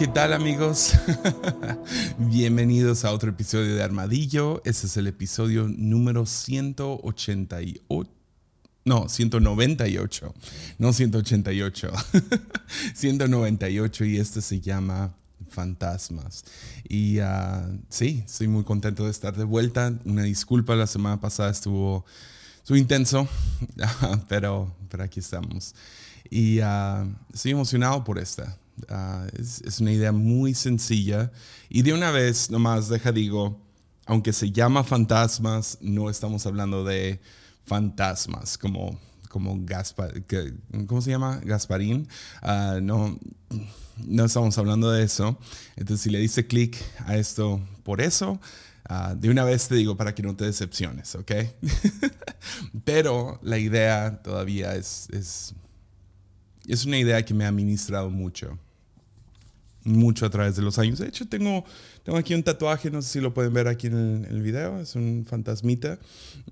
¿qué tal amigos? Bienvenidos a otro episodio de Armadillo. Este es el episodio número 188. No, 198. No 188. 198 y este se llama Fantasmas. Y ah, sí, estoy muy contento de estar de vuelta. Una disculpa, la semana pasada estuvo, estuvo intenso, pero, pero aquí estamos. Y ah, estoy emocionado por esta. Ah, es, es, una idea muy sencilla. Y de una vez, nomás deja digo, aunque se llama fantasmas, no estamos hablando de fantasmas como, como Gaspar, ¿cómo se llama? Gasparín. Uh, no, no estamos hablando de eso. Entonces, si le dice clic a esto por eso, uh, de una vez te digo para que no te decepciones, ¿ok? Pero la idea todavía es, es, es una idea que me ha ministrado mucho mucho a través de los años. De hecho, tengo, tengo aquí un tatuaje, no sé si lo pueden ver aquí en el, video, es un fantasmita.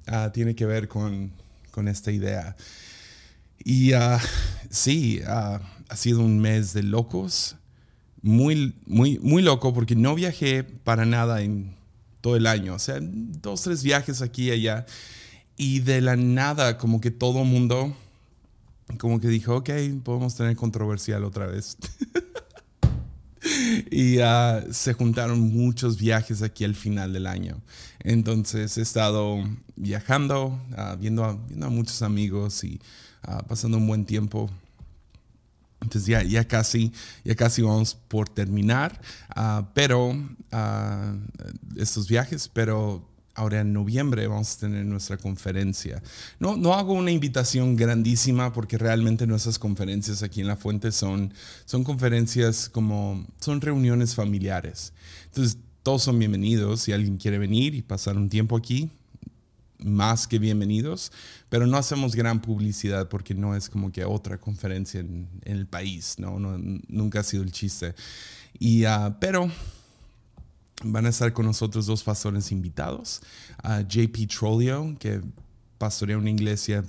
Uh, tiene que ver con, con, esta idea. Y uh, sí, uh, ha sido un mes de locos, muy, muy, muy loco porque no viajé para nada en todo el año, o sea, dos, tres viajes aquí y allá. Y de la nada, como que todo mundo, como que dijo, ok, podemos tener controversial otra vez. y uh, se juntaron muchos viajes aquí al final del año. Entonces he estado viajando, uh, viendo, a, viendo, a, muchos amigos y uh, pasando un buen tiempo. Entonces ya, ya, casi, ya casi vamos por terminar, pero estos viajes, pero ahora en noviembre vamos a tener nuestra conferencia. No, no hago una invitación grandísima porque realmente nuestras conferencias aquí en La Fuente son, son conferencias como, son reuniones familiares. Entonces, todos son bienvenidos. Si alguien quiere venir y pasar un tiempo aquí, más que bienvenidos, pero no hacemos gran publicidad porque no es como que otra conferencia en, el país, ¿no? Nunca ha sido el chiste. Y, uh, pero Van a estar con nosotros dos pastores invitados. a JP Trollio, que pastorea una iglesia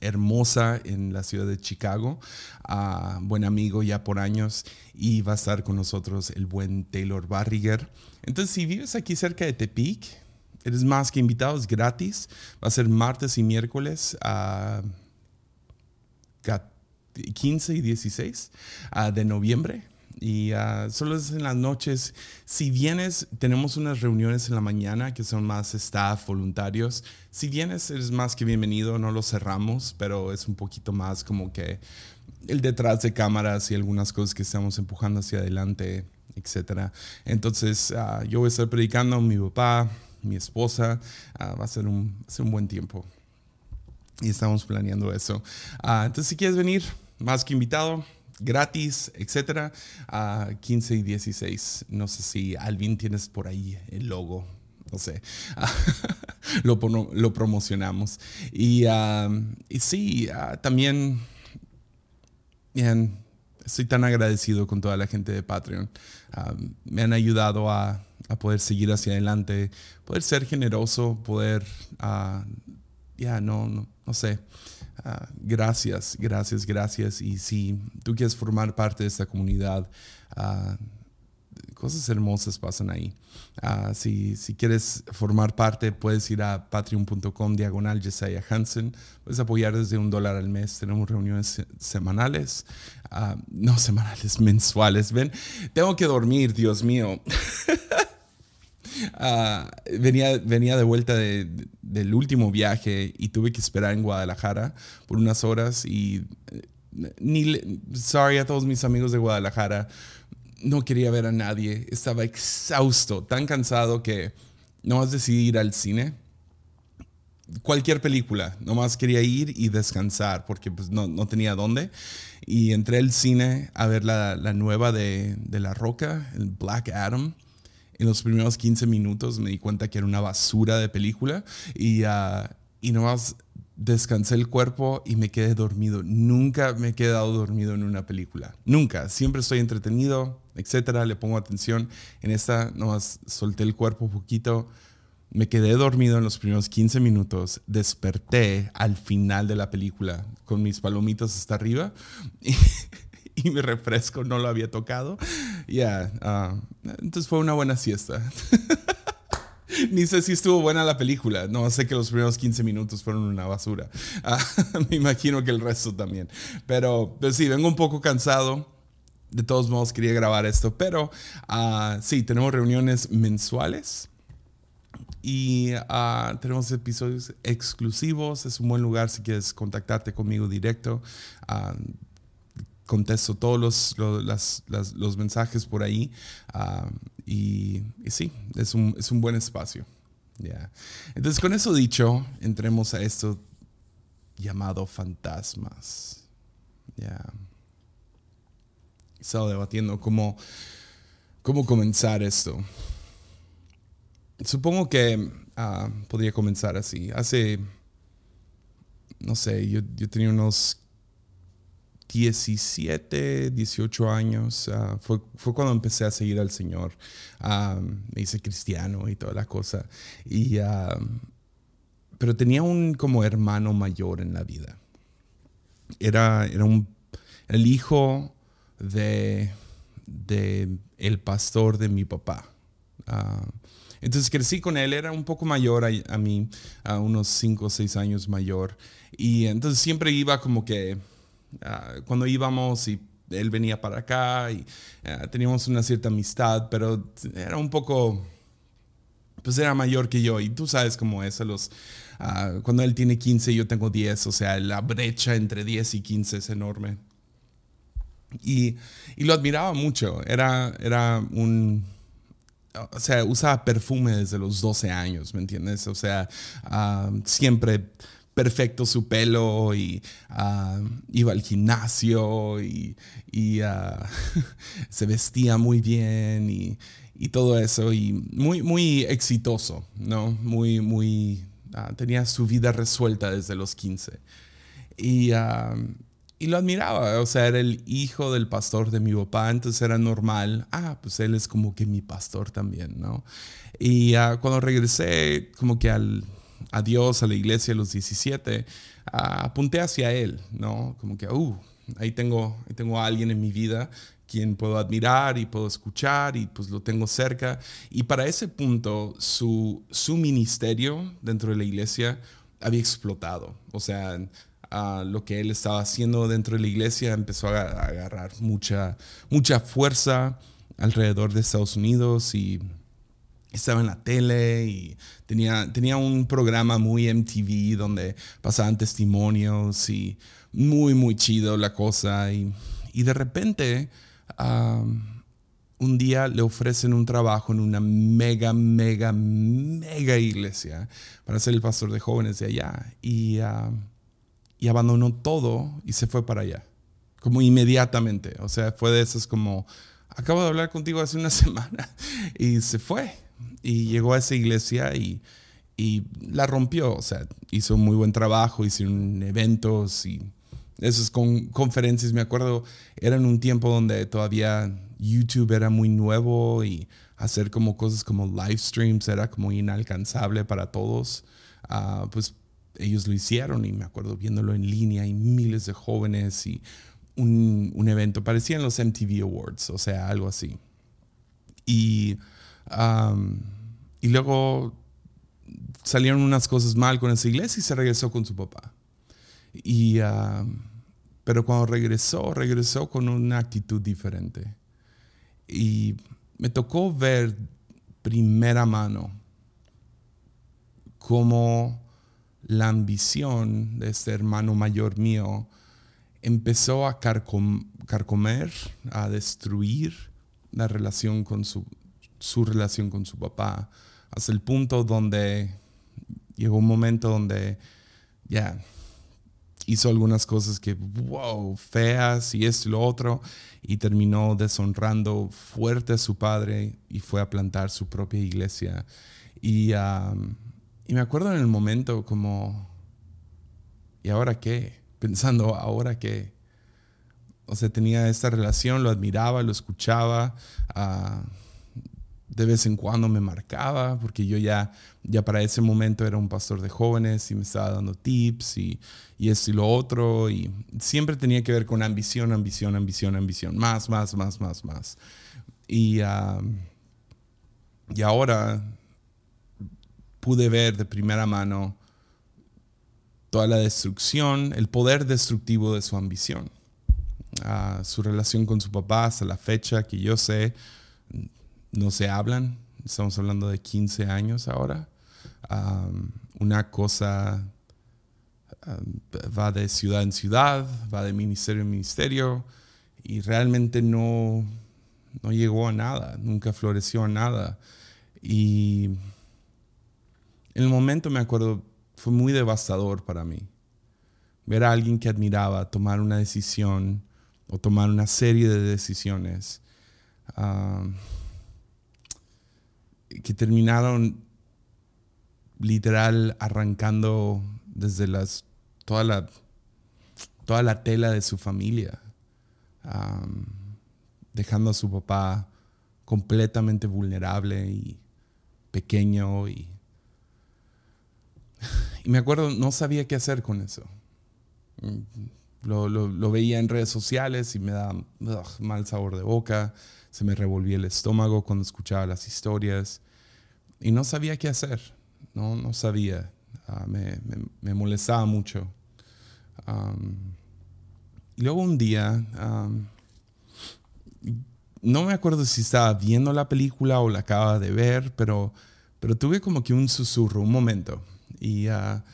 hermosa en la ciudad de Chicago, uh, buen amigo ya por años, y va a estar con nosotros el buen Taylor Barriger. Entonces, si vives aquí cerca de Tepic, eres más que invitado, es gratis. Va a ser martes y miércoles a 15 y 16 uh, de noviembre y uh, solo es en las noches. Si vienes, tenemos unas reuniones en la mañana que son más staff, voluntarios. Si vienes, eres más que bienvenido, no lo cerramos, pero es un poquito más como que el detrás de cámaras y algunas cosas que estamos empujando hacia adelante, etc. Entonces, uh, yo voy a estar predicando, mi papá, mi esposa, uh, va, a ser un, va a ser un buen tiempo. Y estamos planeando eso. entonces, si quieres venir, más que invitado, gratis, etcétera, a 15 y 16. No sé si Alvin tienes por ahí el logo, no sé, lo, promocionamos. Y, sí, uh, también, bien, estoy tan agradecido con toda la gente de Patreon. me han ayudado a, poder seguir hacia adelante, poder ser generoso, poder, uh, ya, no, no, no sé. Ah, gracias, gracias, gracias. Y si tú quieres formar parte de esta comunidad, uh, cosas hermosas pasan ahí. Uh, si, si, quieres formar parte, puedes ir a patreon.com diagonal Jesiah Hansen. Puedes apoyar desde un dólar al mes. Tenemos reuniones semanales. no semanales, mensuales. Ven, tengo que dormir, Dios mío. Ah, venía, venía de vuelta del último viaje y tuve que esperar en Guadalajara por unas horas y eh, ni, sorry a todos mis amigos de Guadalajara, no quería ver a nadie, estaba exhausto, tan cansado que nomás decidí ir al cine. Cualquier película, nomás quería ir y descansar porque pues, no, no tenía dónde. Y entré al cine a ver la, la nueva de, de La Roca, el Black Adam en los primeros 15 minutos me di cuenta que era una basura de película y, uh, y nomás descansé el cuerpo y me quedé dormido. Nunca me he quedado dormido en una película. Nunca. Siempre estoy entretenido, etcétera. Le pongo atención. En esta nomás solté el cuerpo un poquito. Me quedé dormido en los primeros 15 minutos. Desperté al final de la película con mis palomitas hasta arriba. Y, mi refresco no lo había tocado. Ya, ah, entonces fue una buena siesta. Ni sé si estuvo buena la película. No sé que los primeros 15 minutos fueron una basura. Ah, me imagino que el resto también. Pero, pues sí, vengo un poco cansado. De todos modos, quería grabar esto. Pero uh, sí, tenemos reuniones mensuales. Y uh, tenemos episodios exclusivos. Es un buen lugar si quieres contactarte conmigo directo contesto todos los, los, mensajes por ahí. Ah, y, sí, es un, es un buen espacio. Entonces, con eso dicho, entremos a esto llamado fantasmas. Ya. He estado debatiendo cómo, cómo comenzar esto. Supongo que ah, podría comenzar así. Hace, no sé, yo, yo tenía unos 17, 18 años, ah, fue, cuando empecé a seguir al Señor. Ah, me hice cristiano y toda la cosa. Y, ah, pero tenía un como hermano mayor en la vida. Era, era un, el hijo de, de el pastor de mi papá. entonces crecí con él, era un poco mayor a, a mí, a unos 5 o 6 años mayor. Y entonces siempre iba como que Ah, cuando íbamos y él venía para acá y ah, teníamos una cierta amistad, pero era un poco, pues era mayor que yo y tú sabes cómo es, los, ah, cuando él tiene 15 y yo tengo 10, o sea, la brecha entre 10 y 15 es enorme. Y, y lo admiraba mucho, era, era un, o sea, usaba perfume desde los 12 años, ¿me entiendes? O sea, siempre perfecto su pelo y ah, iba al gimnasio y, ah, se vestía muy bien y, todo eso y muy, muy exitoso, ¿no? Muy, muy, ah, tenía su vida resuelta desde los 15. Y, y lo admiraba, o sea, era el hijo del pastor de mi papá, entonces era normal, ah, pues él es como que mi pastor también, ¿no? Y cuando regresé como que al a Dios, a la iglesia a los 17, apunté hacia Él, ¿no? Como que, uh, ahí tengo, ahí tengo a alguien en mi vida quien puedo admirar y puedo escuchar y pues lo tengo cerca. Y para ese punto su, su ministerio dentro de la iglesia había explotado. O sea, lo que él estaba haciendo dentro de la iglesia empezó a, a agarrar mucha, mucha fuerza alrededor de Estados Unidos y estaba en la tele y tenía, tenía un programa muy MTV donde pasaban testimonios y muy, muy chido la cosa. Y, de repente, un día le ofrecen un trabajo en una mega, mega, mega iglesia para ser el pastor de jóvenes de allá. Y, y abandonó todo y se fue para allá, como inmediatamente. O sea, fue de esas como, acabo de hablar contigo hace una semana y se fue y llegó a esa iglesia y, y la rompió. O sea, hizo muy buen trabajo, hicieron eventos y esas con, conferencias, me acuerdo, eran un tiempo donde todavía YouTube era muy nuevo y hacer como cosas como live streams era como inalcanzable para todos. Uh, pues ellos lo hicieron y me acuerdo viéndolo en línea y miles de jóvenes y un, un evento, parecían los MTV Awards, o sea, algo así. Y y luego salieron unas cosas mal con esa iglesia y se regresó con su papá. Y, pero cuando regresó, regresó con una actitud diferente. Y me tocó ver primera mano cómo la ambición de este hermano mayor mío empezó a carcomer, a destruir la relación con su, su relación con su papá, hasta el punto donde llegó un momento donde ya hizo algunas cosas que, wow, feas y esto y lo otro, y terminó deshonrando fuerte a su padre y fue a plantar su propia iglesia. Y, y me acuerdo en el momento como, ¿y ahora qué? Pensando, ¿ahora qué? O sea, tenía esta relación, lo admiraba, lo escuchaba. Uh, de vez en cuando me marcaba, porque yo ya, ya para ese momento era un pastor de jóvenes y me estaba dando tips y, y esto y lo otro, y siempre tenía que ver con ambición, ambición, ambición, ambición, más, más, más, más, más. Y, y ahora pude ver de primera mano toda la destrucción, el poder destructivo de su ambición. su relación con su papá hasta la fecha que yo sé no se hablan, estamos hablando de 15 años ahora. una cosa va de ciudad en ciudad, va de ministerio en ministerio y realmente no, no llegó a nada, nunca floreció a nada. Y en el momento me acuerdo, fue muy devastador para mí. Ver a alguien que admiraba tomar una decisión o tomar una serie de decisiones que terminaron literal arrancando desde las toda la toda la tela de su familia dejando a su papá completamente vulnerable y pequeño y, me acuerdo no sabía qué hacer con eso. Lo, lo, veía en redes sociales y me daba mal sabor de boca se me revolvía el estómago cuando escuchaba las historias y no sabía qué hacer, no, no sabía, ah, me, me, molestaba mucho. y luego un día, no me acuerdo si estaba viendo la película o la acaba de ver, pero, pero tuve como que un susurro, un momento, y ah,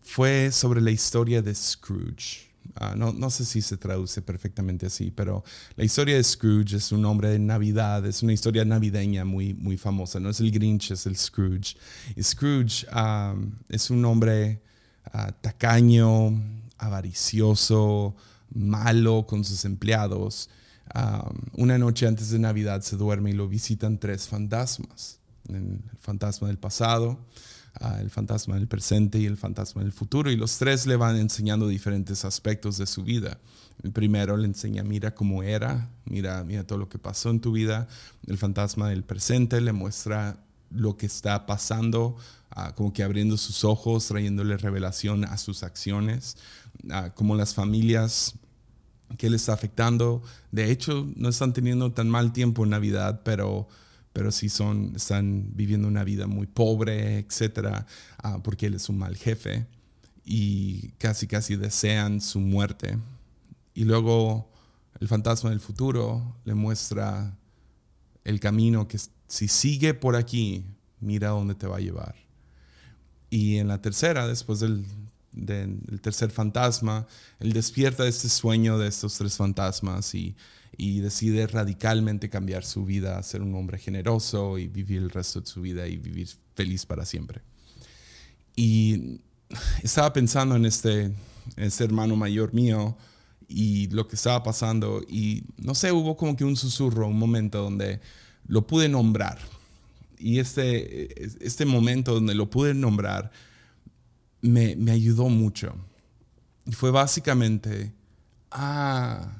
fue sobre la historia de Scrooge. Ah, no, sé si se traduce perfectamente así, pero la historia de Scrooge es un nombre de Navidad, es una historia navideña muy, muy famosa. No es el Grinch, es el Scrooge. Scrooge es un hombre ah, tacaño, avaricioso, malo con sus empleados. una noche antes de Navidad se duerme y lo visitan tres fantasmas. El fantasma del pasado, el fantasma del presente y el fantasma del futuro. Y los tres le van enseñando diferentes aspectos de su vida. El primero le enseña, mira cómo era, mira, mira todo lo que pasó en tu vida. El fantasma del presente le muestra lo que está pasando, ah, como que abriendo sus ojos, trayéndole revelación a sus acciones, uh, como las familias que le está afectando. De hecho, no están teniendo tan mal tiempo en Navidad, pero pero si son, están viviendo una vida muy pobre, etcétera, ah, porque él es un mal jefe y casi casi desean su muerte. Y luego el fantasma del futuro le muestra el camino que si sigue por aquí, mira dónde te va a llevar. Y en la tercera, después del, del tercer fantasma, él despierta de este sueño de estos tres fantasmas y y decide radicalmente cambiar su vida, ser un hombre generoso y vivir el resto de su vida y vivir feliz para siempre. Y estaba pensando en este, este hermano mayor mío y lo que estaba pasando y no sé, hubo como que un susurro, un momento donde lo pude nombrar. Y este, este momento donde lo pude nombrar me, me ayudó mucho. Y fue básicamente, ah,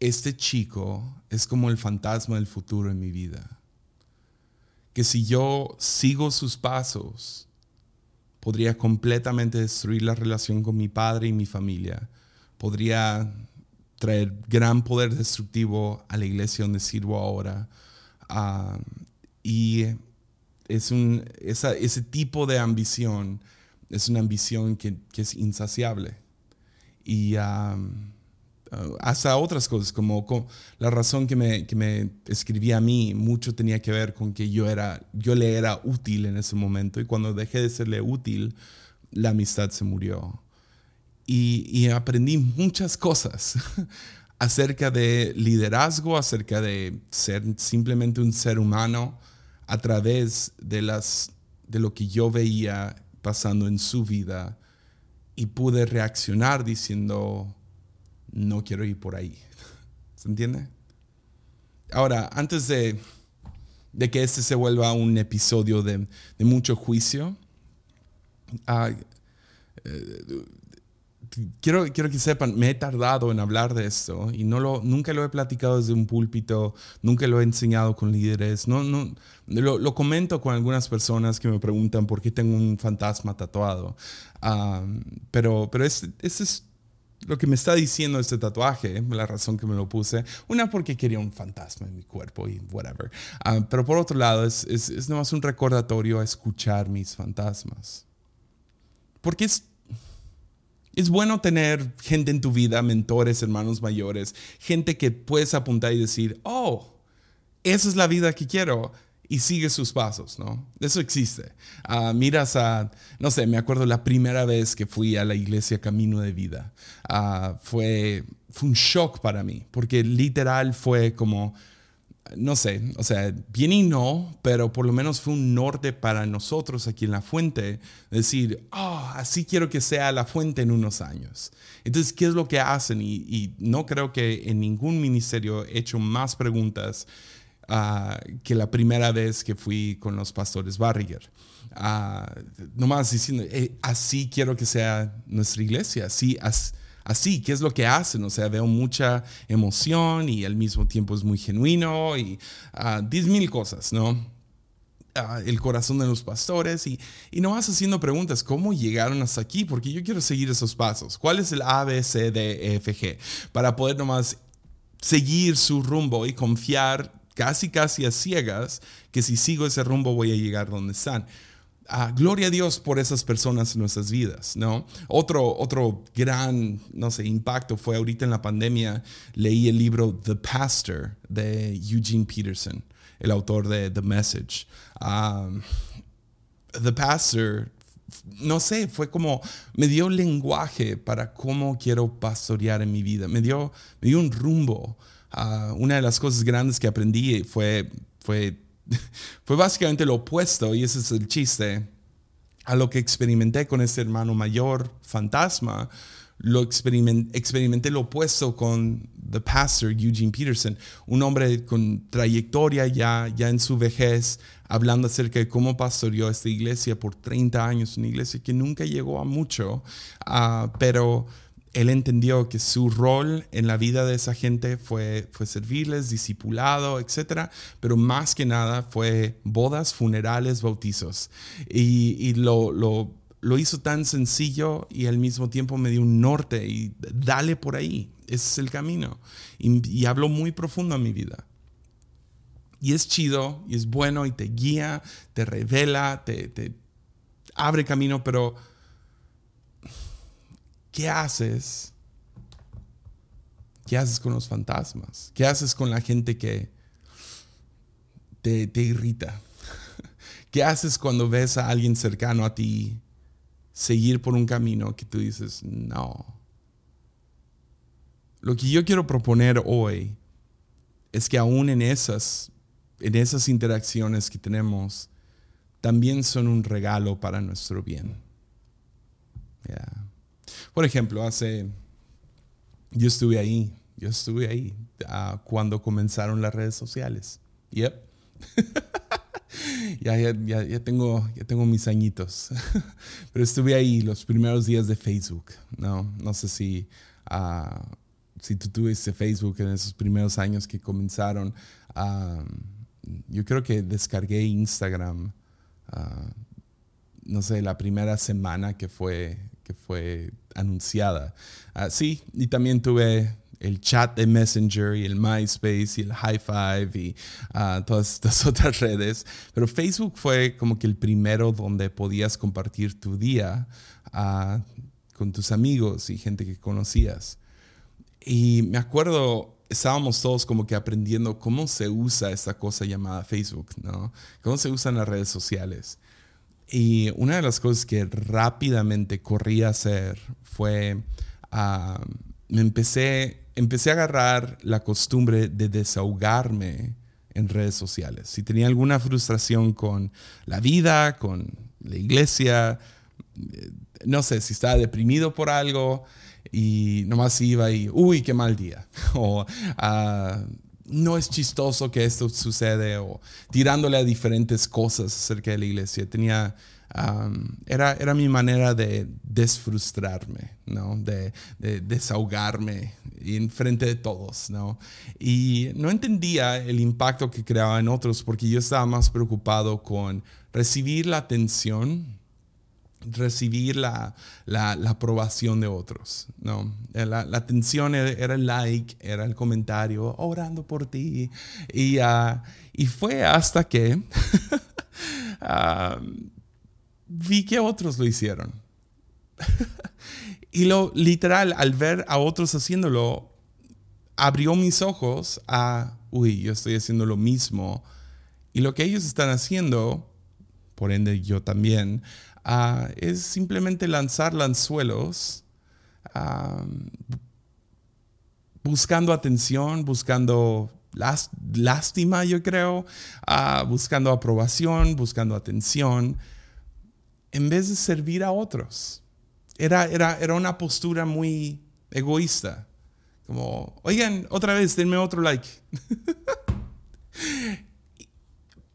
este chico es como el fantasma del futuro en mi vida. Que si yo sigo sus pasos, podría completamente destruir la relación con mi padre y mi familia. Podría traer gran poder destructivo a la iglesia donde sirvo ahora. Ah, y es un, ese tipo de ambición es una ambición que, es insaciable. Y Uh, hasta otras cosas, como, la razón que me, que me escribía a mí, mucho tenía que ver con que yo, era, yo le era útil en ese momento y cuando dejé de serle útil, la amistad se murió. Y, y aprendí muchas cosas acerca de liderazgo, acerca de ser simplemente un ser humano a través de, las, de lo que yo veía pasando en su vida y pude reaccionar diciendo, no quiero ir por ahí. ¿Se entiende? Ahora, antes de, que este se vuelva un episodio de, mucho juicio, ah, eh, quiero, quiero que sepan, me he tardado en hablar de esto y no lo, nunca lo he platicado desde un púlpito, nunca lo he enseñado con líderes, no, no, lo, comento con algunas personas que me preguntan por qué tengo un fantasma tatuado. pero pero ese es lo que me está diciendo este tatuaje, la razón que me lo puse. Una porque quería un fantasma en mi cuerpo y whatever. Ah, pero por otro lado, es, es, es nomás un recordatorio a escuchar mis fantasmas. Porque es es bueno tener gente en tu vida, mentores, hermanos mayores, gente que puedes apuntar y decir, oh, esa es la vida que quiero y sigue sus pasos, ¿no? Eso existe. Ah, miras a, no sé, me acuerdo la primera vez que fui a la iglesia Camino de Vida. Ah, fue, fue un shock para mí, porque literal fue como, no sé, o sea, bien y no, pero por lo menos fue un norte para nosotros aquí en la fuente, decir, oh, así quiero que sea la fuente en unos años. Entonces, ¿qué es lo que hacen? Y, no creo que en ningún ministerio he hecho más preguntas ah, que la primera vez que fui con los pastores Barriger. Uh, nomás diciendo, eh, así quiero que sea nuestra iglesia, así, así ¿qué es lo que hacen? O sea, veo mucha emoción y al mismo tiempo es muy genuino y uh, diez mil cosas, ¿no? Ah, el corazón de los pastores y, y no vas haciendo preguntas, ¿cómo llegaron hasta aquí? Porque yo quiero seguir esos pasos. ¿Cuál es el A, B, C, D, E, F, G? Para poder nomás seguir su rumbo y confiar casi, casi a ciegas que si sigo ese rumbo voy a llegar donde están. Ah, gloria a Dios por esas personas en nuestras vidas, ¿no? Otro, otro gran, no sé, impacto fue ahorita en la pandemia, leí el libro The Pastor de Eugene Peterson, el autor de The Message. The Pastor, no sé, fue como, me dio lenguaje para cómo quiero pastorear en mi vida, me dio, me dio un rumbo. Uh, una de las cosas grandes que aprendí fue, fue fue básicamente lo opuesto, y ese es el chiste, a lo que experimenté con este hermano mayor, fantasma. Lo experimenté lo opuesto con the pastor Eugene Peterson, un hombre con trayectoria ya, ya en su vejez, hablando acerca de cómo pastoreó esta iglesia por 30 años, una iglesia que nunca llegó a mucho, uh, pero él entendió que su rol en la vida de esa gente fue, fue servirles, discipulado, etc. Pero más que nada fue bodas, funerales, bautizos. Y, lo, lo, hizo tan sencillo y al mismo tiempo me dio un norte y dale por ahí, ese es el camino. Y, habló muy profundo a mi vida. Y es chido, y es bueno, y te guía, te revela, te abre camino, pero ¿qué haces? ¿Qué haces con los fantasmas? ¿Qué haces con la gente que te, te irrita? ¿Qué haces cuando ves a alguien cercano a ti seguir por un camino que tú dices, no? Lo que yo quiero proponer hoy es que aún en esas, en esas interacciones que tenemos, también son un regalo para nuestro bien. Por ejemplo, hace, yo estuve ahí, yo estuve ahí uh, cuando comenzaron las redes sociales. Yep. ya, ya, ya, tengo, ya tengo mis añitos. Pero estuve ahí los primeros días de Facebook. No, no sé si, uh, si tú tuviste Facebook en esos primeros años que comenzaron. Uh, yo creo que descargué Instagram, no sé, la primera semana que fue que fue anunciada. Uh, sí, y también tuve el chat de Messenger y el MySpace y el High Five y uh, todas estas otras redes. Pero Facebook fue como que el primero donde podías compartir tu día uh, con tus amigos y gente que conocías. Y me acuerdo, estábamos todos como que aprendiendo cómo se usa esta cosa llamada Facebook, ¿no? Cómo se usan las redes sociales. Y una de las cosas que rápidamente corrí a hacer fue, uh, me empecé, empecé a agarrar la costumbre de desahogarme en redes sociales. Si tenía alguna frustración con la vida, con la iglesia, eh, no sé, si estaba deprimido por algo y nomás iba y, uy, qué mal día. o uh, no es chistoso que esto sucede o tirándole a diferentes cosas acerca de la iglesia. Tenía era, era mi manera de desfrustrarme, ¿no? De, desahogarme en frente de todos, ¿no? Y no entendía el impacto que creaba en otros porque yo estaba más preocupado con recibir la atención recibir la, aprobación de otros. ¿no? La, atención era, el like, era el comentario, orando por ti. Y, ah, y fue hasta que ah, vi que otros lo hicieron. y lo literal, al ver a otros haciéndolo, abrió mis ojos a, uy, yo estoy haciendo lo mismo. Y lo que ellos están haciendo, por ende yo también, ah, es simplemente lanzar lanzuelos, buscando atención, buscando lástima, yo creo, ah, buscando aprobación, buscando atención en vez de servir a otros. Era, era, era una postura muy egoísta. Como, oigan, otra vez, denme otro like.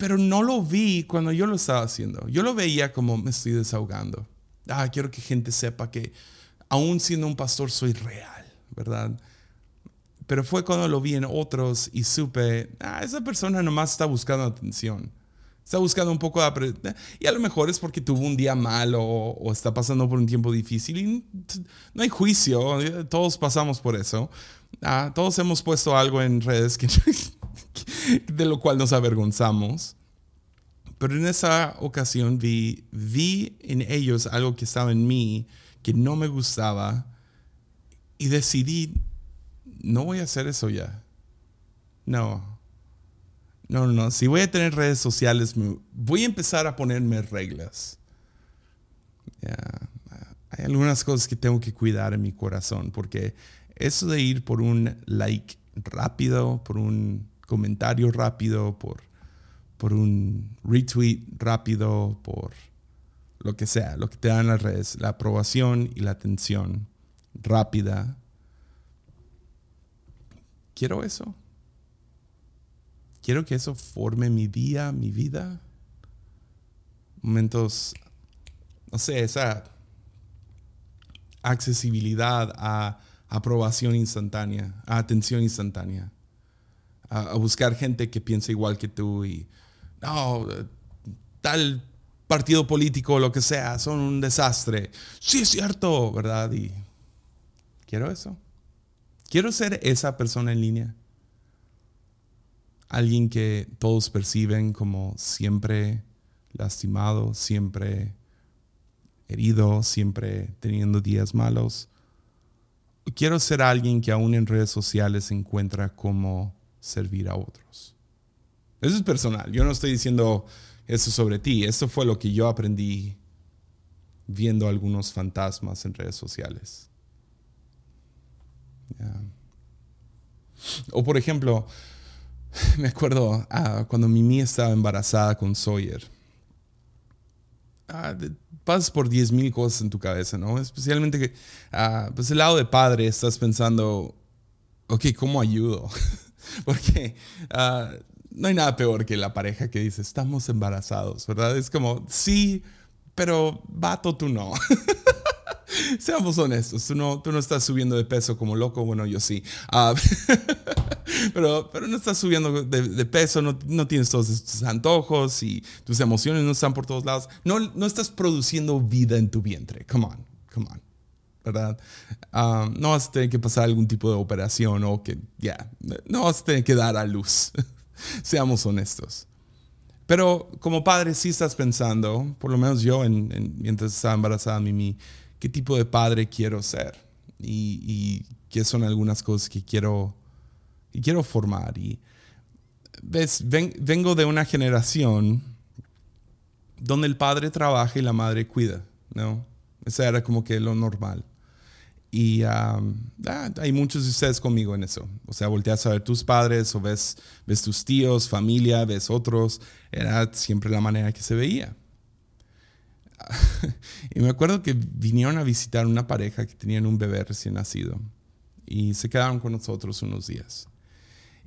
Pero no lo vi cuando yo lo estaba haciendo. Yo lo veía como me estoy desahogando. Ah, quiero que gente sepa que aún siendo un pastor soy real, ¿verdad? Pero fue cuando lo vi en otros y supe, ah, esa persona nomás está buscando atención Está buscando un poco de Y a lo mejor es porque tuvo un día malo o, está pasando por un tiempo difícil. Y no hay juicio, todos pasamos por eso. Ah, todos hemos puesto algo en redes que, de lo cual nos avergonzamos. Pero en esa ocasión vi, vi en ellos algo que estaba en mí que no me gustaba y decidí, no voy a hacer eso ya. No, no, no, si voy a tener redes sociales, voy a empezar a ponerme reglas. Hay algunas cosas que tengo que cuidar en mi corazón, porque eso de ir por un like rápido, por un comentario rápido, por, por un retweet rápido, por lo que sea, lo que te dan las redes, la aprobación y la atención rápida. Quiero eso. Quiero que eso forme mi día, mi vida. Momentos, no sé, esa accesibilidad a aprobación instantánea, a atención instantánea, a, buscar gente que piensa igual que tú y, no, tal partido político o lo que sea, son un desastre. Sí, es cierto, ¿verdad? Y quiero eso. Quiero ser esa persona en línea alguien que todos perciben como siempre lastimado, siempre herido, siempre teniendo días malos. Quiero ser alguien que aún en redes sociales encuentra cómo servir a otros. Eso es personal. Yo no estoy diciendo eso sobre ti. Eso fue lo que yo aprendí viendo algunos fantasmas en redes sociales. O por ejemplo, me acuerdo ah, cuando Mimi estaba embarazada con Sawyer. Ah, pasas por 10.000 cosas en tu cabeza, ¿no? Especialmente que, ah, pues el lado de padre, estás pensando, ok, ¿cómo ayudo? Porque no hay nada peor que la pareja que dice, estamos embarazados, ¿verdad? Es como, sí, pero vato, tú no. Seamos honestos, tú no, tú no estás subiendo de peso como loco, bueno, yo sí. Uh, pero, pero no estás subiendo de, peso, no, no, tienes todos estos antojos y tus emociones no están por todos lados. No, no estás produciendo vida en tu vientre. Come on, come on. ¿Verdad? Uh, no vas a tener que pasar algún tipo de operación o que, ya, no vas a tener que dar a luz. Seamos honestos. Pero como padre sí estás pensando, por lo menos yo en, mientras estaba embarazada Mimi, qué tipo de padre quiero ser y, qué son algunas cosas que quiero, quiero formar. Y ves, vengo de una generación donde el padre trabaja y la madre cuida, ¿no? Esa era como que lo normal. Y ah, hay muchos de ustedes conmigo en eso. O sea, volteas a ver tus padres o ves, ves tus tíos, familia, ves otros. Era siempre la manera que se veía. y me acuerdo que vinieron a visitar una pareja que tenían un bebé recién nacido y se quedaron con nosotros unos días.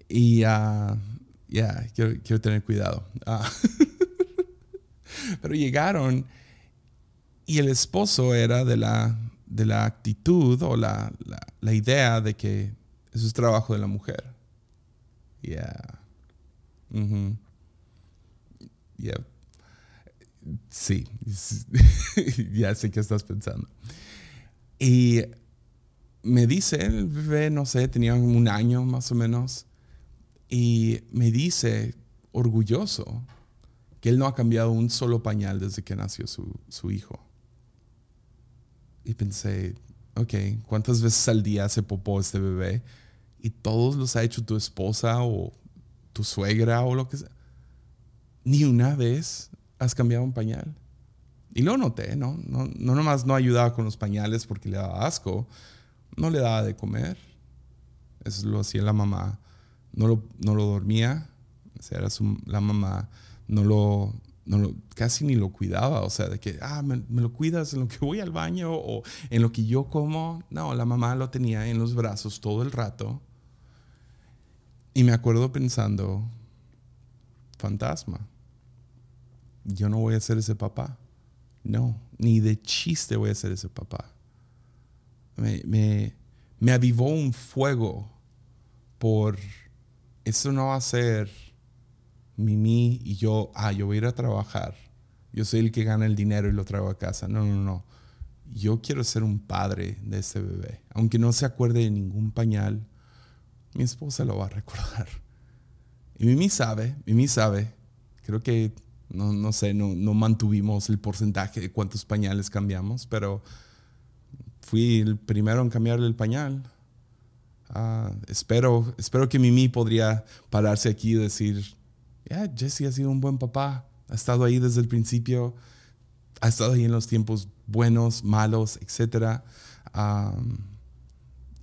Y ah, ya, quiero, tener cuidado. Ah. Pero llegaron Y el esposo era de la, de la actitud o la, la, idea de que eso es trabajo de la mujer. Yeah. Yeah. Sí, ya sé qué estás pensando. Y me dice, el bebé, no sé, tenía un año más o menos, y me dice, orgulloso, que él no ha cambiado un solo pañal desde que nació su, su hijo. Y pensé, ok, ¿cuántas veces al día hace popó este bebé? Y todos los ha hecho tu esposa o tu suegra o lo que sea. Ni una vez has cambiado un pañal. Y lo noté, ¿no? No, no nomás no ayudaba con los pañales porque le daba asco, no le daba de comer. Eso lo hacía la mamá. No lo, no lo dormía. O sea, era la mamá. No lo, no casi ni lo cuidaba. O sea, de que, ah, me, me, lo cuidas en lo que voy al baño o en lo que yo como. No, la mamá lo tenía en los brazos todo el rato. Y me acuerdo pensando, fantasma yo no voy a ser ese papá. No, ni de chiste voy a ser ese papá. Me, me, avivó un fuego por, eso no va a ser Mimi y yo, ah, yo voy a ir a trabajar. Yo soy el que gana el dinero y lo traigo a casa. No, no, no. Yo quiero ser un padre de ese bebé. Aunque no se acuerde de ningún pañal, mi esposa lo va a recordar. Y Mimi sabe, Mimi sabe. Creo que no, no sé, no, no, mantuvimos el porcentaje de cuántos pañales cambiamos, pero fui el primero en cambiarle el pañal. Ah, espero, espero que Mimi podría pararse aquí y decir, yeah, Jesse ha sido un buen papá, ha estado ahí desde el principio, ha estado ahí en los tiempos buenos, malos, etc.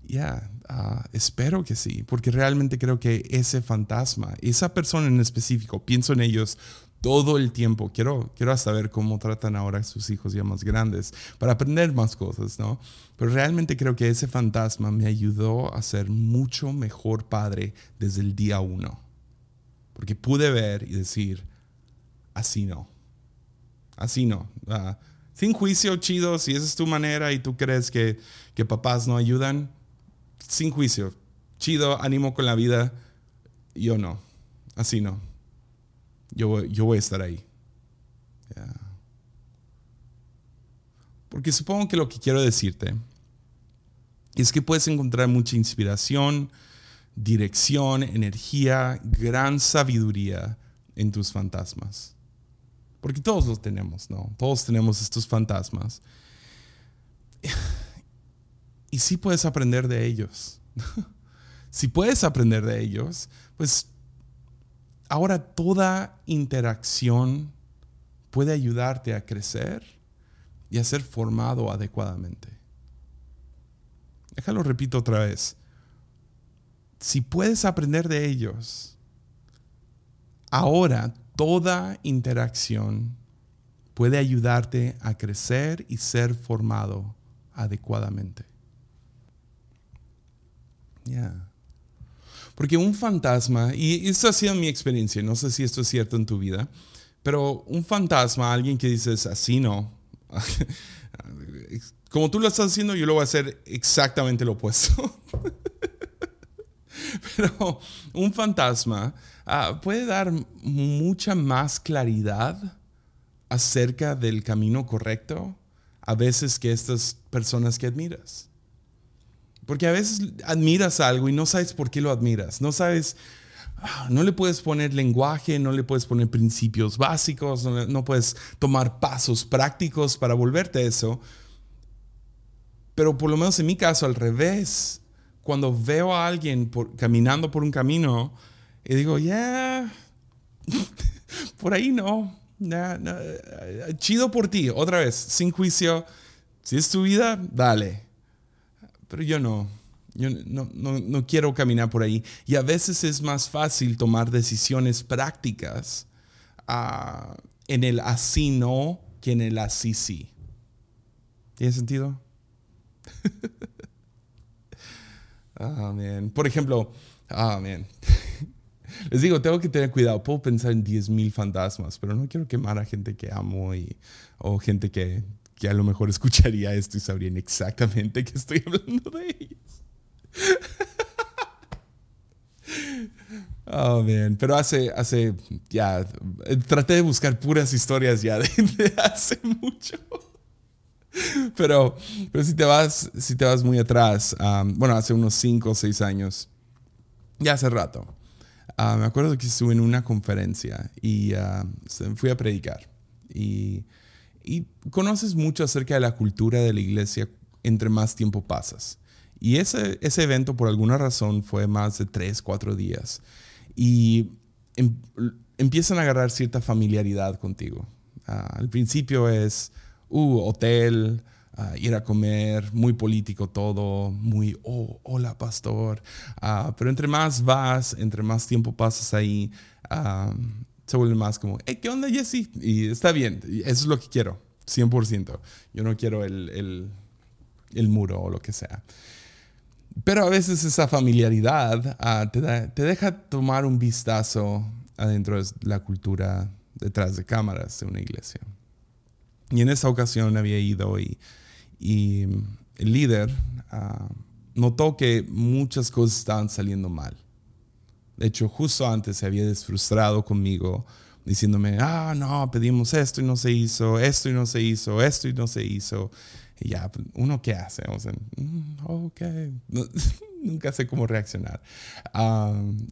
ya, ah, espero que sí, porque realmente creo que ese fantasma, esa persona en específico, pienso en ellos todo el tiempo. Quiero, quiero saber cómo tratan ahora a sus hijos ya más grandes para aprender más cosas, ¿no? Pero realmente creo que ese fantasma me ayudó a ser mucho mejor padre desde el día uno. Porque pude ver y decir, así no. Así no. Ah, sin juicio, chido, si esa es tu manera y tú crees que, que papás no ayudan, sin juicio. Chido, ánimo con la vida. Yo no. Así no yo, voy a estar ahí. Porque supongo que lo que quiero decirte es que puedes encontrar mucha inspiración, dirección, energía, gran sabiduría en tus fantasmas. Porque todos los tenemos, ¿no? Todos tenemos estos fantasmas. Y si puedes aprender de ellos. si puedes aprender de ellos, pues Ahora toda interacción puede ayudarte a crecer y a ser formado adecuadamente. Déjalo repito otra vez. Si puedes aprender de ellos, ahora toda interacción puede ayudarte a crecer y ser formado adecuadamente. Ya. Porque un fantasma, y esto ha sido mi experiencia, no sé si esto es cierto en tu vida, pero un fantasma, alguien que dices así no, como tú lo estás haciendo, yo lo voy a hacer exactamente lo opuesto. pero un fantasma ah, puede dar mucha más claridad acerca del camino correcto a veces que estas personas que admiras. Porque a veces admiras algo y no sabes por qué lo admiras. No sabes, ah, no le puedes poner lenguaje, no le puedes poner principios básicos, no, puedes tomar pasos prácticos para volverte a eso. Pero por lo menos en mi caso, al revés, cuando veo a alguien caminando por un camino y digo, ya, por ahí no, chido por ti, otra vez, sin juicio, si es tu vida, dale pero yo no. Yo no, quiero caminar por ahí. Y a veces es más fácil tomar decisiones prácticas ah, en el así no que en el así sí. ¿Tiene sentido? Ah, Por ejemplo, ah, Les digo, tengo que tener cuidado. Puedo pensar en 10.000 fantasmas, pero no quiero quemar a gente que amo y, o gente que, que a lo mejor escucharía esto y sabrían exactamente que estoy hablando de ellos. Oh, man. Pero hace, hace, ya, traté de buscar puras historias ya de, hace mucho. Pero, pero si te vas, si te vas muy atrás, um, bueno, hace unos 5 o 6 años, ya hace rato, uh, me acuerdo que estuve en una conferencia y uh, fui a predicar. Y, y conoces mucho acerca de la cultura de la iglesia entre más tiempo pasas. Y ese, ese evento, por alguna razón, fue más de tres, cuatro días. Y em, empiezan a agarrar cierta familiaridad contigo. Ah, al principio es, uh, hotel, ah, ir a comer, muy político todo, muy, oh, hola pastor. Ah, pero entre más vas, entre más tiempo pasas ahí, se vuelve más como, hey, ¿qué onda Jesse? Y está bien, eso es lo que quiero, 100%. Yo no quiero el, el, el muro o lo que sea. Pero a veces esa familiaridad ah, te, deja tomar un vistazo adentro de la cultura detrás de cámaras de una iglesia. Y en esa ocasión había ido y, el líder ah, notó que muchas cosas estaban saliendo mal. De hecho, justo antes se había desfrustrado conmigo diciéndome, ah, no, pedimos esto y no se hizo, esto y no se hizo, esto y no se hizo. Y ya, ¿uno qué hace? O sea, mm, ok, nunca sé cómo reaccionar.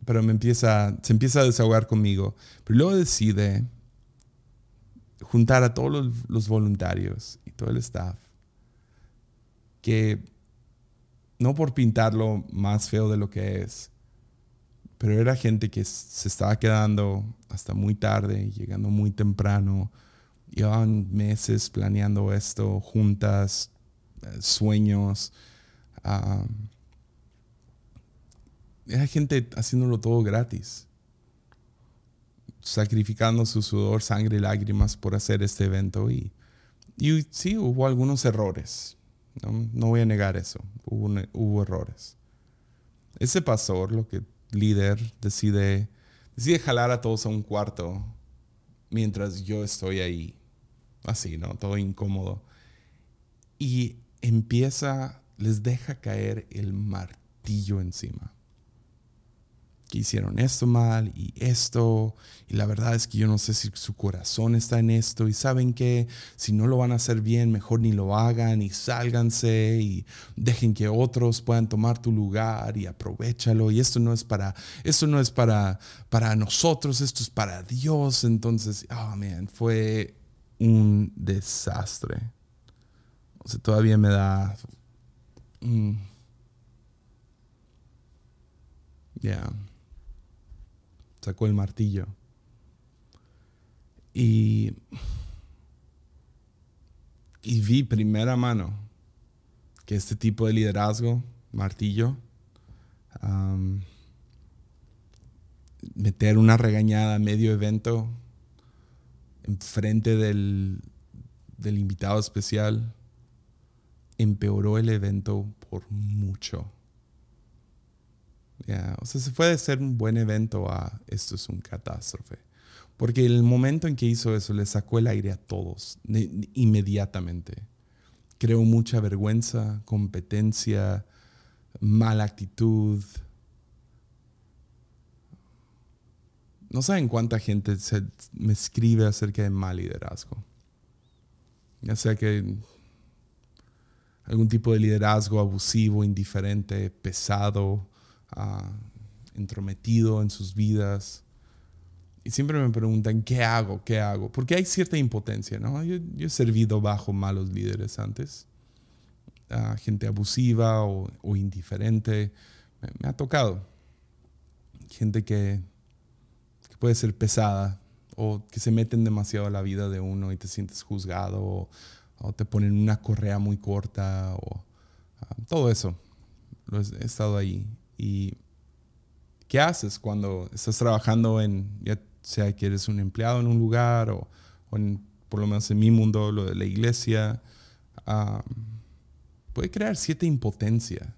pero me empieza, se empieza a desahogar conmigo. Pero luego decide juntar a todos los voluntarios y todo el staff que no por pintarlo más feo de lo que es, pero era gente que se estaba quedando hasta muy tarde, llegando muy temprano, llevaban meses planeando esto, juntas, eh, sueños. era gente haciéndolo todo gratis, sacrificando su sudor, sangre y lágrimas por hacer este evento. Y, y sí, hubo algunos errores. No, voy a negar eso. Hubo, hubo errores. Ese pastor, lo que líder, decide, decide jalar a todos a un cuarto mientras yo estoy ahí así, ¿no? Todo incómodo. Y empieza, les deja caer el martillo encima. Que hicieron esto mal y esto. Y la verdad es que yo no sé si su corazón está en esto. Y saben que si no lo van a hacer bien, mejor ni lo hagan y sálganse y dejen que otros puedan tomar tu lugar y aprovechalo. Y esto no es para, esto no es para, para nosotros, esto es para Dios. Entonces, oh man, fue un desastre. O sea, todavía me da... Mm. Sacó el martillo. Y, vi primera mano que este tipo de liderazgo, martillo, meter una regañada a medio evento enfrente del invitado especial empeoró el evento por mucho. O sea, se fue de ser un buen evento a esto es un catástrofe. Porque el momento en que hizo eso le sacó el aire a todos inmediatamente. Creó mucha vergüenza, competencia, mala actitud, No saben cuánta gente me escribe acerca de mal liderazgo. Ya sea que algún tipo de liderazgo abusivo, indiferente, pesado, ah, entrometido en sus vidas. Y siempre me preguntan, ¿qué hago? ¿Qué hago? Porque hay cierta impotencia, ¿no? Yo, he servido bajo malos líderes antes. Ah, gente abusiva o, indiferente. me, ha tocado. Gente que puede ser pesada o que se meten demasiado a la vida de uno y te sientes juzgado o, te ponen una correa muy corta o ah, todo eso. Lo he, estado ahí. ¿Y qué haces cuando estás trabajando en, ya sea que eres un empleado en un lugar o, en, por lo menos en mi mundo, lo de la iglesia? Ah, puede crear cierta impotencia.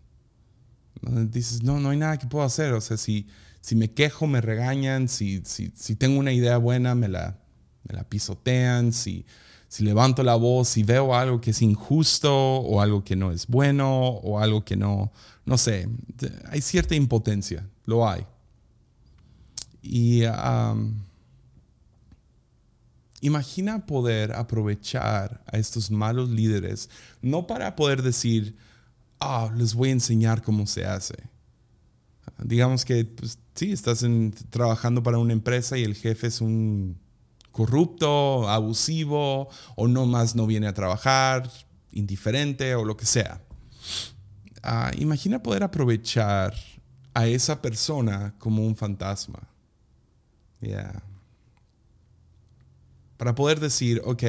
Dices, no, no hay nada que puedo hacer. O sea, si si me quejo, me regañan, si, si, si tengo una idea buena, me la, me la pisotean, si, si levanto la voz y veo algo que es injusto o algo que no es bueno o algo que no, no sé, hay cierta impotencia, lo hay. Y imagina poder aprovechar a estos malos líderes, no para poder decir, ah, les voy a enseñar cómo se hace. Digamos que, pues, sí, estás trabajando para una empresa y el jefe es un corrupto, abusivo, o no más no viene a trabajar, indiferente o lo que sea. Ah, imagina poder aprovechar a esa persona como un fantasma. Para poder decir, ok,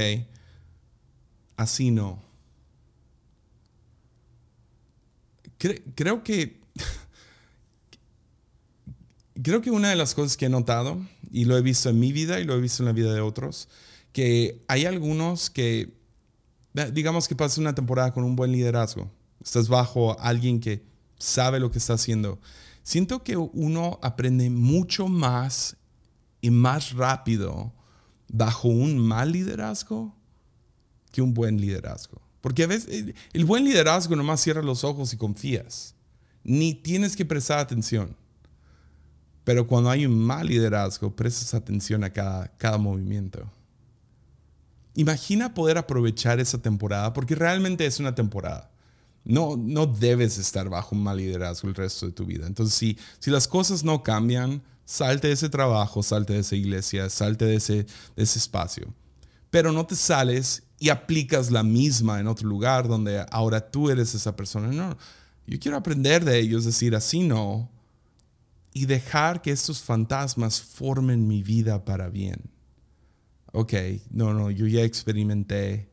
así no. creo que creo que una de las cosas que he notado, y lo he visto en mi vida y lo he visto en la vida de otros, que hay algunos que, digamos que pasas una temporada con un buen liderazgo, estás bajo alguien que sabe lo que está haciendo. Siento que uno aprende mucho más y más rápido bajo un mal liderazgo que un buen liderazgo. Porque a veces el buen liderazgo nomás cierra los ojos y confías. Ni tienes que prestar atención. Pero cuando hay un mal liderazgo, prestas atención a cada, cada movimiento. Imagina poder aprovechar esa temporada, porque realmente es una temporada. No, no debes estar bajo un mal liderazgo el resto de tu vida. Entonces, si, si las cosas no cambian, salte de ese trabajo, salte de esa iglesia, salte de ese, de ese espacio. Pero no te sales y aplicas la misma en otro lugar donde ahora tú eres esa persona. No, yo quiero aprender de ellos, decir así no, y dejar que estos fantasmas formen mi vida para bien. Ok, no, no, yo ya experimenté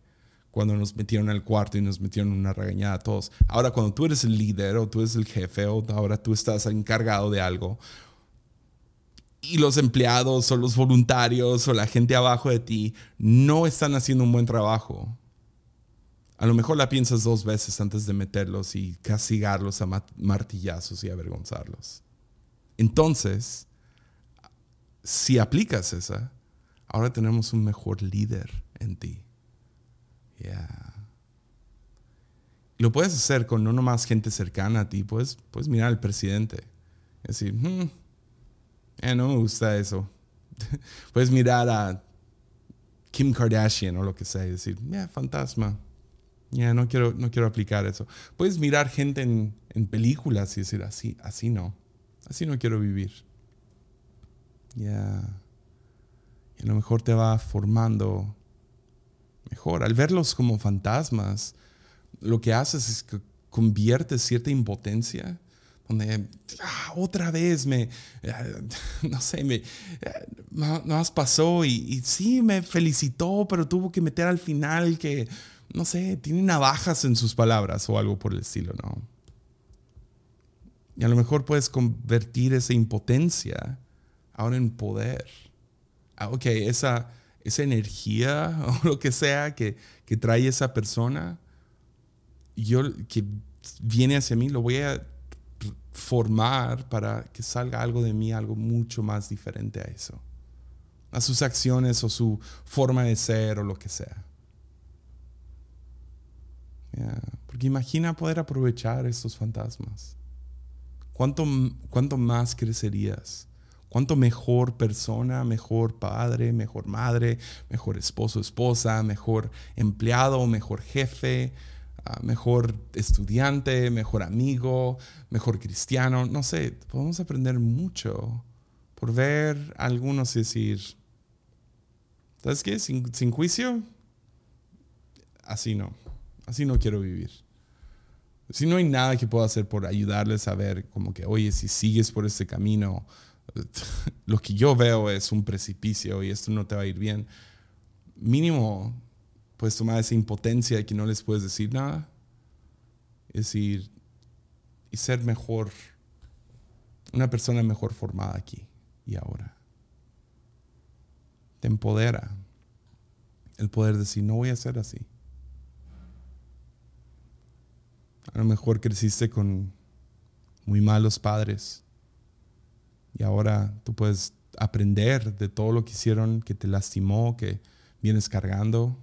cuando nos metieron al cuarto y nos metieron una regañada a todos. Ahora, cuando tú eres el líder o tú eres el jefe o ahora tú estás encargado de algo, y los empleados o los voluntarios o la gente abajo de ti no están haciendo un buen trabajo, a lo mejor la piensas dos veces antes de meterlos y castigarlos a martillazos y avergonzarlos. Entonces, si aplicas esa, ahora tenemos un mejor líder en ti. Lo puedes hacer con no nomás gente cercana a ti, puedes, puedes mirar al presidente y decir, hmm, eh, no me gusta eso. Puedes mirar a Kim Kardashian o lo que sea y decir, ya, fantasma. Ya, no, quiero, no quiero aplicar eso. Puedes mirar gente en, en, películas y decir, así, así no. Así no quiero vivir. Ya. Y a lo mejor te va formando mejor. Al verlos como fantasmas, lo que haces es que conviertes cierta impotencia donde ah, otra vez me, eh, no sé, me, eh, más pasó y, y, sí me felicitó, pero tuvo que meter al final que, no sé, tiene navajas en sus palabras o algo por el estilo, ¿no? Y a lo mejor puedes convertir esa impotencia ahora en poder. Ah, ok, esa, esa energía o lo que sea que, que trae esa persona, yo que viene hacia mí, lo voy a formar para que salga algo de mí, algo mucho más diferente a eso, a sus acciones o su forma de ser o lo que sea. Porque imagina poder aprovechar estos fantasmas. ¿Cuánto, ¿Cuánto más crecerías? ¿Cuánto mejor persona, mejor padre, mejor madre, mejor esposo, esposa, mejor empleado, mejor jefe, mejor estudiante, mejor amigo, mejor cristiano, no sé, podemos aprender mucho por ver a algunos decir, ¿sabes qué? Sin, sin juicio, así no, así no quiero vivir. Si no hay nada que pueda hacer por ayudarles a ver como que, oye, si sigues por este camino, lo que yo veo es un precipicio y esto no te va a ir bien. Mínimo puedes tomar esa impotencia de que no les puedes decir nada. Es decir, y ser mejor, una persona mejor formada aquí y ahora. Te empodera el poder decir, no voy a ser así. A lo mejor creciste con muy malos padres y ahora tú puedes aprender de todo lo que hicieron que te lastimó, que vienes cargando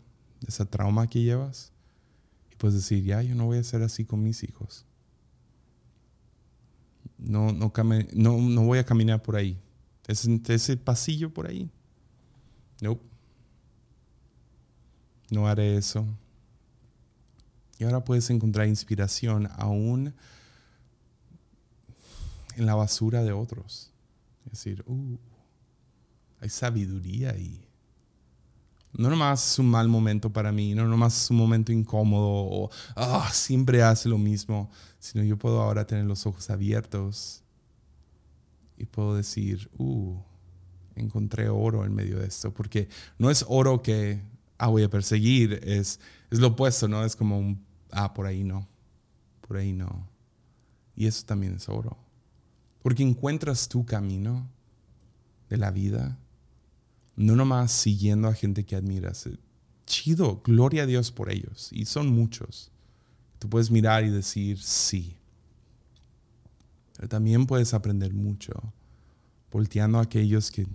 esa trauma que llevas. Y puedes decir, ya, yo no voy a ser así con mis hijos. No, no, voy a caminar por ahí. Ese, ese pasillo por ahí. No. No haré eso. Y ahora puedes encontrar inspiración aún en la basura de otros. Es decir, uh, hay sabiduría ahí. No nomás es un mal momento para mí, no nomás es un momento incómodo o ah, siempre hace lo mismo, sino yo puedo ahora tener los ojos abiertos y puedo decir, uh, encontré oro en medio de esto, porque no es oro que ah, voy a perseguir, es, es lo opuesto, ¿no? Es como un, ah, por ahí no, por ahí no. Y eso también es oro, porque encuentras tu camino de la vida, no nomás siguiendo a gente que admiras. Chido, gloria a Dios por ellos. Y son muchos. Tú puedes mirar y decir sí. Pero también puedes aprender mucho volteando a aquellos que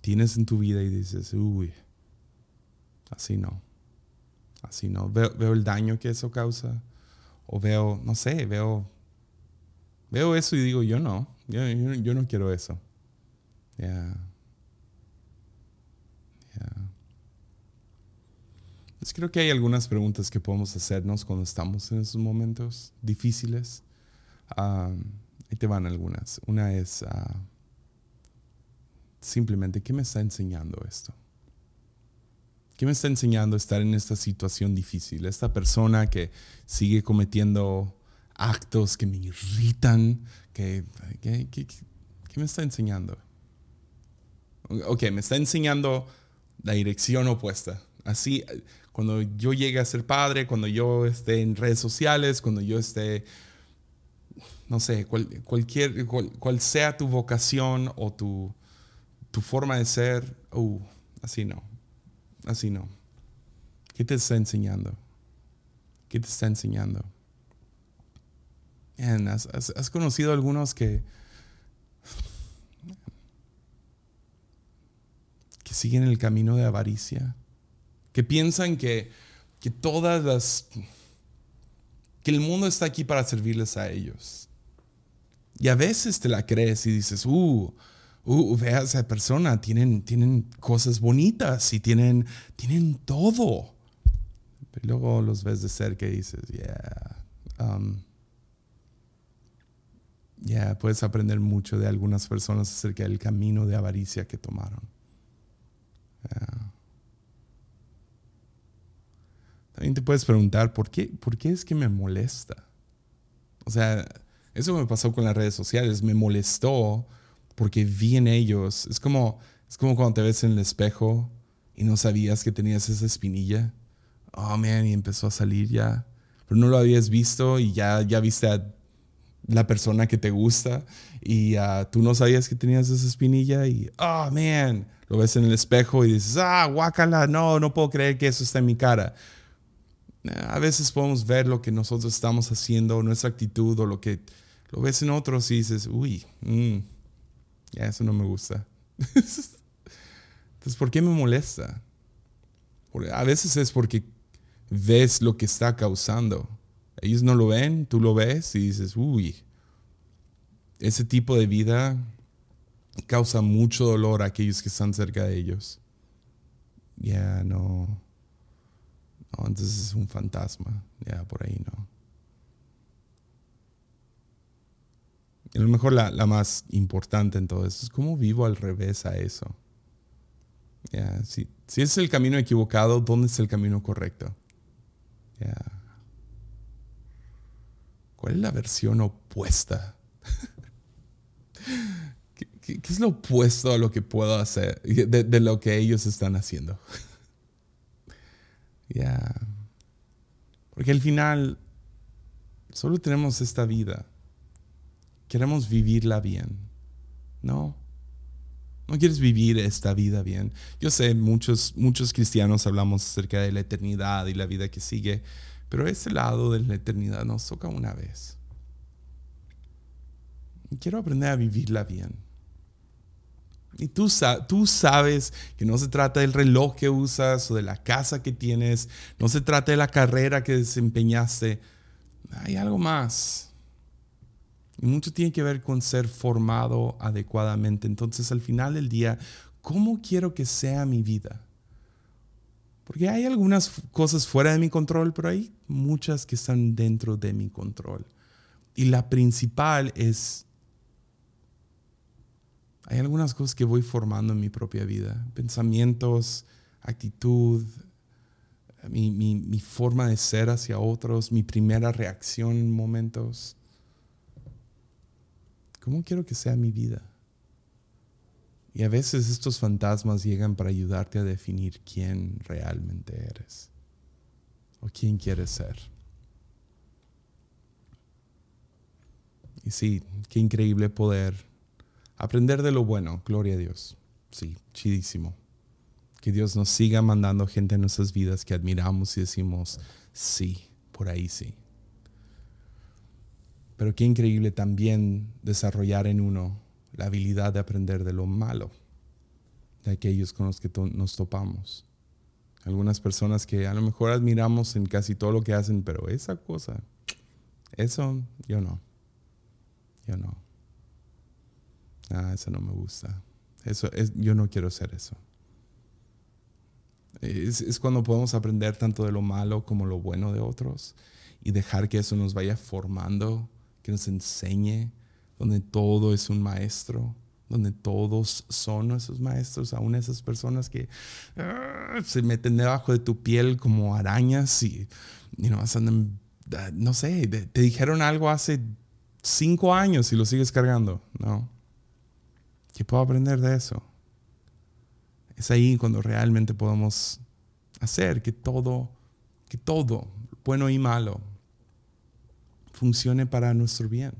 tienes en tu vida y dices, uy, así no. Así no. Veo, el daño que eso causa. O veo, no sé, veo, veo eso y digo, yo no. Yo, yo no quiero eso. Yeah. Pues creo que hay algunas preguntas que podemos hacernos cuando estamos en esos momentos difíciles. Um, ahí te van algunas. Una es uh, simplemente, ¿qué me está enseñando esto? ¿Qué me está enseñando estar en esta situación difícil? Esta persona que sigue cometiendo actos que me irritan, que, ¿qué me está enseñando? Ok, me está enseñando la dirección opuesta. Así, cuando yo llegue a ser padre, cuando yo esté en redes sociales, cuando yo esté, no sé, cualquier, cual, sea tu vocación o tu, tu forma de ser, uh, así no, así no. ¿Qué te está enseñando? ¿Qué te está enseñando? has, has conocido algunos que siguen el camino de avaricia, que piensan que, que todas las... que el mundo está aquí para servirles a ellos. Y a veces te la crees y dices, uh, uh, ve a esa persona, tienen, tienen cosas bonitas y tienen, tienen todo. Pero luego los ves de cerca y dices, yeah, um, yeah, puedes aprender mucho de algunas personas acerca del camino de avaricia que tomaron. También te puedes preguntar, ¿por qué, ¿por qué es que me molesta? O sea, eso me pasó con las redes sociales, me molestó porque vi en ellos, es como, es como cuando te ves en el espejo y no sabías que tenías esa espinilla. Oh, man, y empezó a salir ya. Pero no lo habías visto y ya, ya viste a la persona que te gusta y uh, tú no sabías que tenías esa espinilla y, oh, man, lo ves en el espejo y dices, ah, guácala, no, no puedo creer que eso está en mi cara. A veces podemos ver lo que nosotros estamos haciendo, nuestra actitud o lo que lo ves en otros y dices, uy, mm, ya eso no me gusta. Entonces, ¿por qué me molesta? a veces es porque ves lo que está causando. Ellos no lo ven, tú lo ves y dices, uy, ese tipo de vida causa mucho dolor a aquellos que están cerca de ellos. Ya no. No, entonces es un fantasma. Ya por ahí no. A lo mejor la, la, más importante en todo eso es cómo vivo al revés a eso. Ya, si, si es el camino equivocado, ¿dónde es el camino correcto? Ya. ¿Cuál es la versión opuesta? ¿Qué, es lo opuesto a lo que puedo hacer, de, lo que ellos están haciendo? Ya. Porque al final, solo tenemos esta vida. Queremos vivirla bien. No. No quieres vivir esta vida bien. Yo sé, muchos, muchos cristianos hablamos acerca de la eternidad y la vida que sigue, pero ese lado de la eternidad nos toca una vez. Quiero aprender a vivirla bien. Y tú, tú sabes que no se trata del reloj que usas o de la casa que tienes, no se trata de la carrera que desempeñaste. Hay algo más. Y mucho tiene que ver con ser formado adecuadamente. Entonces, al final del día, ¿cómo quiero que sea mi vida? Porque hay algunas cosas fuera de mi control, pero hay muchas que están dentro de mi control. Y la principal es, hay algunas cosas que voy formando en mi propia vida, pensamientos, actitud, mi, mi forma de ser hacia otros, mi primera reacción en momentos. ¿Cómo quiero que sea mi vida? Y a veces estos fantasmas llegan para ayudarte a definir quién realmente eres o quién quieres ser. Y sí, qué increíble poder aprender de lo bueno, gloria a Dios. Sí, chidísimo. Que Dios nos siga mandando gente en nuestras vidas que admiramos y decimos, sí, por ahí sí. Pero qué increíble también desarrollar en uno la habilidad de aprender de lo malo de aquellos con los que nos topamos. Algunas personas que a lo mejor admiramos en casi todo lo que hacen, pero esa cosa, eso yo no. Yo no. Ah, eso no me gusta. Eso es, yo no quiero ser eso. Es, es, cuando podemos aprender tanto de lo malo como lo bueno de otros y dejar que eso nos vaya formando, que nos enseñe donde todo es un maestro, donde todos son nuestros maestros, aún esas personas que ah, se meten debajo de tu piel como arañas y, no, ah, no sé, te, dijeron algo hace cinco años y lo sigues cargando, ¿no? ¿Qué puedo aprender de eso? Es ahí cuando realmente podemos hacer que todo, que todo, bueno y malo, funcione para nuestro bien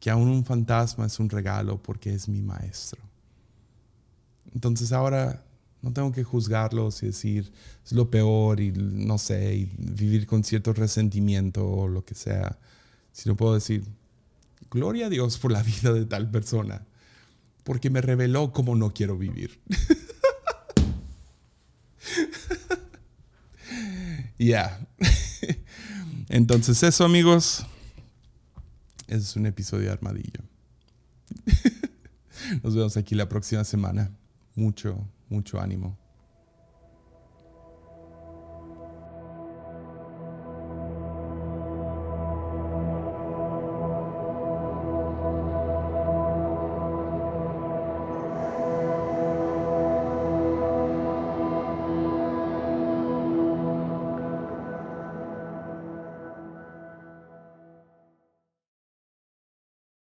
que aún un fantasma es un regalo porque es mi maestro. Entonces ahora no tengo que juzgarlos y decir es lo peor y no sé, y vivir con cierto resentimiento o lo que sea, sino puedo decir, gloria a Dios por la vida de tal persona, porque me reveló cómo no quiero vivir. Ya. Entonces eso amigos, es un episodio de Armadillo. Nos vemos aquí la próxima semana. Mucho, mucho ánimo.